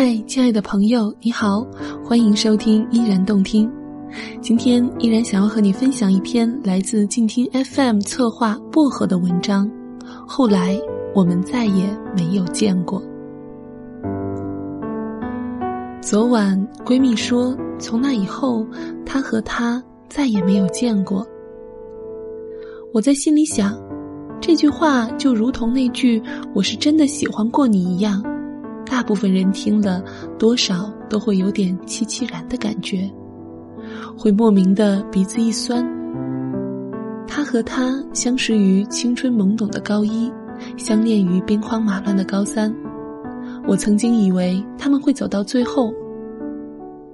嗨，亲爱的朋友，你好，欢迎收听依然动听。今天依然想要和你分享一篇来自静听 FM 策划薄荷的文章。后来我们再也没有见过。昨晚闺蜜说，从那以后，她和他再也没有见过。我在心里想，这句话就如同那句“我是真的喜欢过你”一样。大部分人听了，多少都会有点凄凄然的感觉，会莫名的鼻子一酸。他和她相识于青春懵懂的高一，相恋于兵荒马乱的高三。我曾经以为他们会走到最后，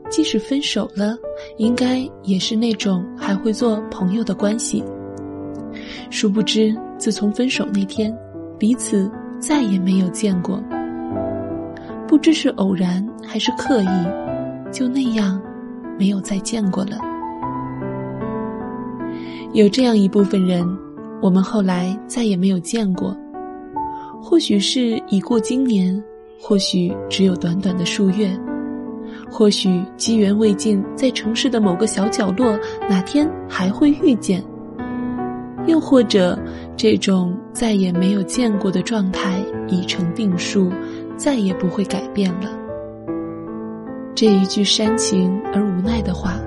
即使分手了，应该也是那种还会做朋友的关系。殊不知，自从分手那天，彼此再也没有见过。不知是偶然还是刻意，就那样，没有再见过了。有这样一部分人，我们后来再也没有见过。或许是已过今年，或许只有短短的数月，或许机缘未尽，在城市的某个小角落，哪天还会遇见。又或者，这种再也没有见过的状态已成定数。再也不会改变了。这一句煽情而无奈的话，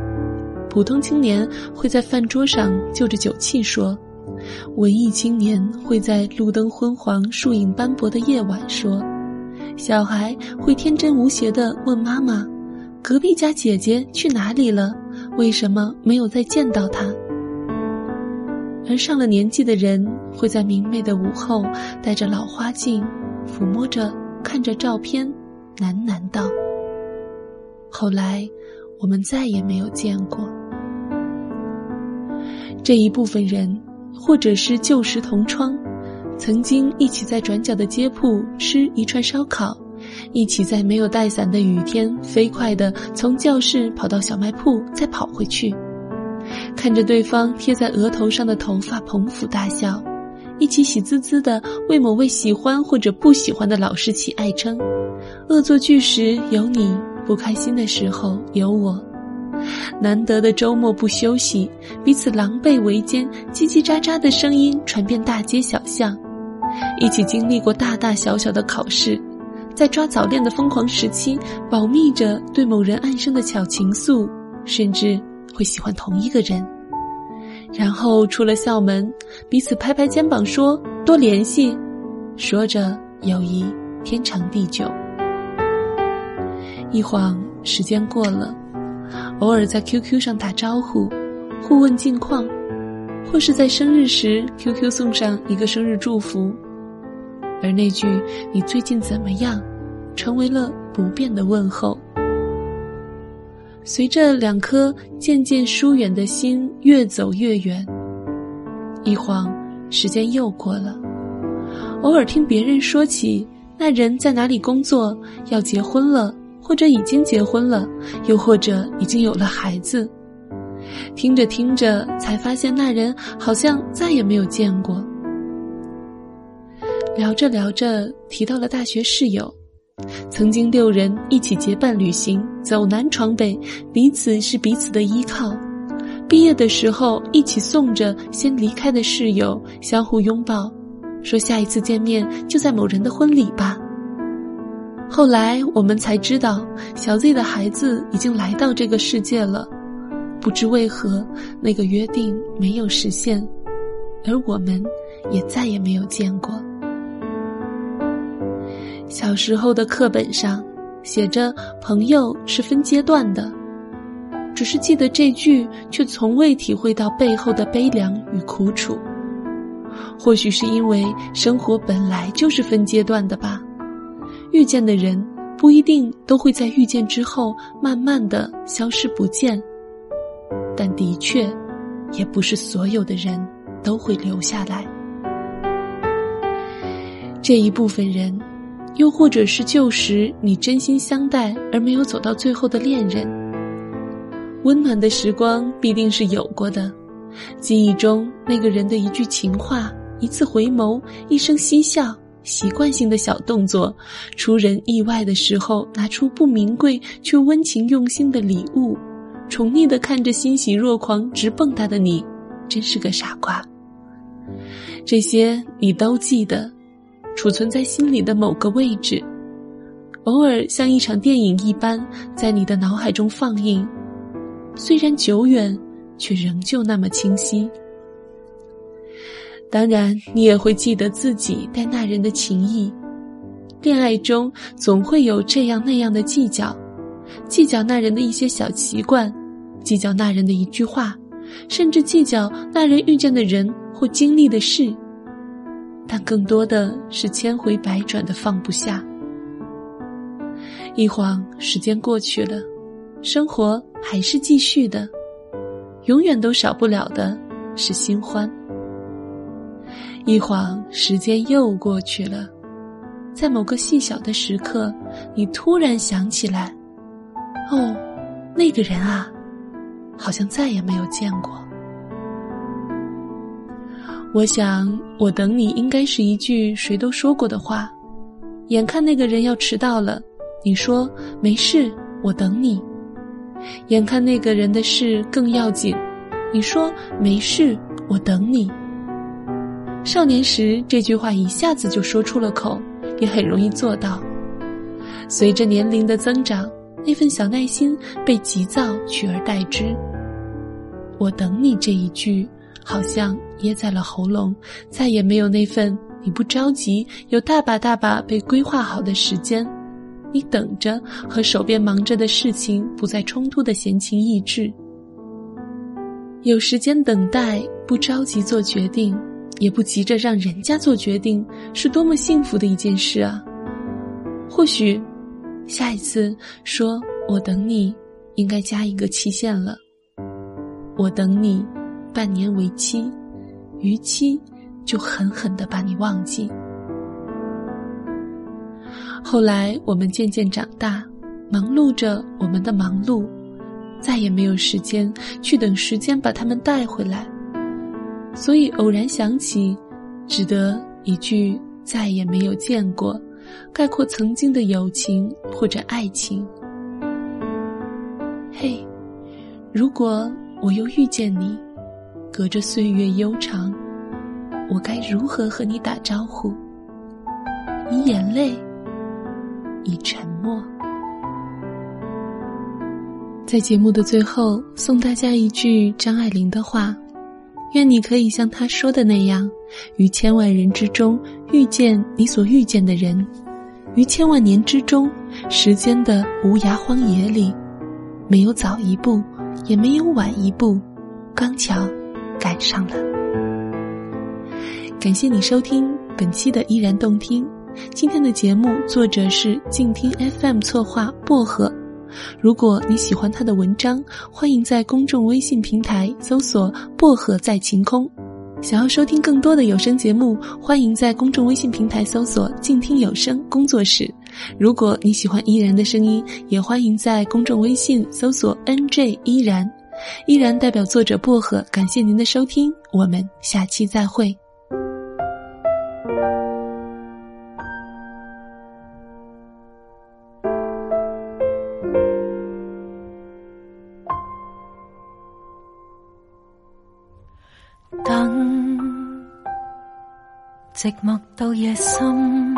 普通青年会在饭桌上就着酒气说；文艺青年会在路灯昏黄、树影斑驳的夜晚说；小孩会天真无邪地问妈妈：“隔壁家姐姐去哪里了？为什么没有再见到她？”而上了年纪的人会在明媚的午后，戴着老花镜，抚摸着。看着照片，喃喃道：“后来，我们再也没有见过。这一部分人，或者是旧时同窗，曾经一起在转角的街铺吃一串烧烤，一起在没有带伞的雨天飞快地从教室跑到小卖铺，再跑回去，看着对方贴在额头上的头发捧腹大笑。”一起喜滋滋的为某位喜欢或者不喜欢的老师起爱称，恶作剧时有你，不开心的时候有我。难得的周末不休息，彼此狼狈为奸，叽叽喳喳的声音传遍大街小巷。一起经历过大大小小的考试，在抓早恋的疯狂时期，保密着对某人暗生的小情愫，甚至会喜欢同一个人。然后出了校门，彼此拍拍肩膀说：“多联系。”说着友谊天长地久。一晃时间过了，偶尔在 QQ 上打招呼，互问近况，或是在生日时 QQ 送上一个生日祝福，而那句“你最近怎么样”，成为了不变的问候。随着两颗渐渐疏远的心越走越远，一晃时间又过了。偶尔听别人说起那人在哪里工作，要结婚了，或者已经结婚了，又或者已经有了孩子。听着听着，才发现那人好像再也没有见过。聊着聊着，提到了大学室友。曾经六人一起结伴旅行，走南闯北，彼此是彼此的依靠。毕业的时候，一起送着先离开的室友，相互拥抱，说下一次见面就在某人的婚礼吧。后来我们才知道，小 Z 的孩子已经来到这个世界了，不知为何那个约定没有实现，而我们也再也没有见过。小时候的课本上写着“朋友是分阶段的”，只是记得这句，却从未体会到背后的悲凉与苦楚。或许是因为生活本来就是分阶段的吧，遇见的人不一定都会在遇见之后慢慢的消失不见，但的确，也不是所有的人都会留下来。这一部分人。又或者是旧时你真心相待而没有走到最后的恋人，温暖的时光必定是有过的。记忆中那个人的一句情话、一次回眸、一声嬉笑，习惯性的小动作，出人意外的时候拿出不名贵却温情用心的礼物，宠溺的看着欣喜若狂直蹦跶的你，真是个傻瓜。这些你都记得，储存在心里的某个位置，偶尔像一场电影一般在你的脑海中放映，虽然久远，却仍旧那么清晰。当然，你也会记得自己待那人的情谊。恋爱中总会有这样那样的计较，计较那人的一些小习惯，计较那人的一句话，甚至计较那人遇见的人或经历的事。但更多的是千回百转的放不下。一晃时间过去了，生活还是继续的，永远都少不了的是新欢。一晃，时间又过去了，在某个细小的时刻，你突然想起来，哦，那个人啊，好像再也没有见过。我想，我等你应该是一句谁都说过的话。眼看那个人要迟到了，你说没事，我等你。眼看那个人的事更要紧，你说没事，我等你。少年时，这句话一下子就说出了口，也很容易做到。随着年龄的增长，那份小耐心被急躁取而代之。我等你这一句，好像噎在了喉咙，再也没有那份你不着急，有大把大把被规划好的时间，你等着和手边忙着的事情不再冲突的闲情逸致。有时间等待，不着急做决定。也不急着让人家做决定，是多么幸福的一件事啊！或许，下一次说我等你，应该加一个期限了。我等你，半年为期，逾期就狠狠的把你忘记。后来我们渐渐长大，忙碌着我们的忙碌，再也没有时间去等时间把他们带回来。所以偶然想起，只得一句再也没有见过，概括曾经的友情或者爱情。嘿，如果我又遇见你，隔着岁月悠长，我该如何和你打招呼？以眼泪，以沉默。在节目的最后，送大家一句张爱玲的话。愿你可以像她说的那样，于千万人之中遇见你所遇见的人，于千万年之中，时间的无涯荒野里，没有早一步，也没有晚一步，刚巧赶上了。感谢你收听本期的依然动听，今天的节目作者是静听 FM 策划薄荷。如果你喜欢他的文章，欢迎在公众微信平台搜索“薄荷在晴空”。想要收听更多的有声节目，欢迎在公众微信平台搜索“静听有声工作室”。如果你喜欢依然的声音，也欢迎在公众微信搜索 “nj 依然”。依然代表作者薄荷，感谢您的收听，我们下期再会。等寂寞到夜深，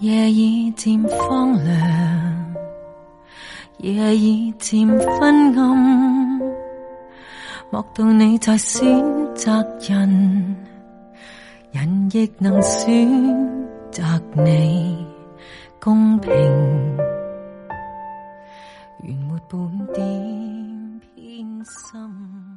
夜已渐荒凉，夜已渐昏暗。莫道你在选择人，人亦能选择你，公平，原没半点偏心。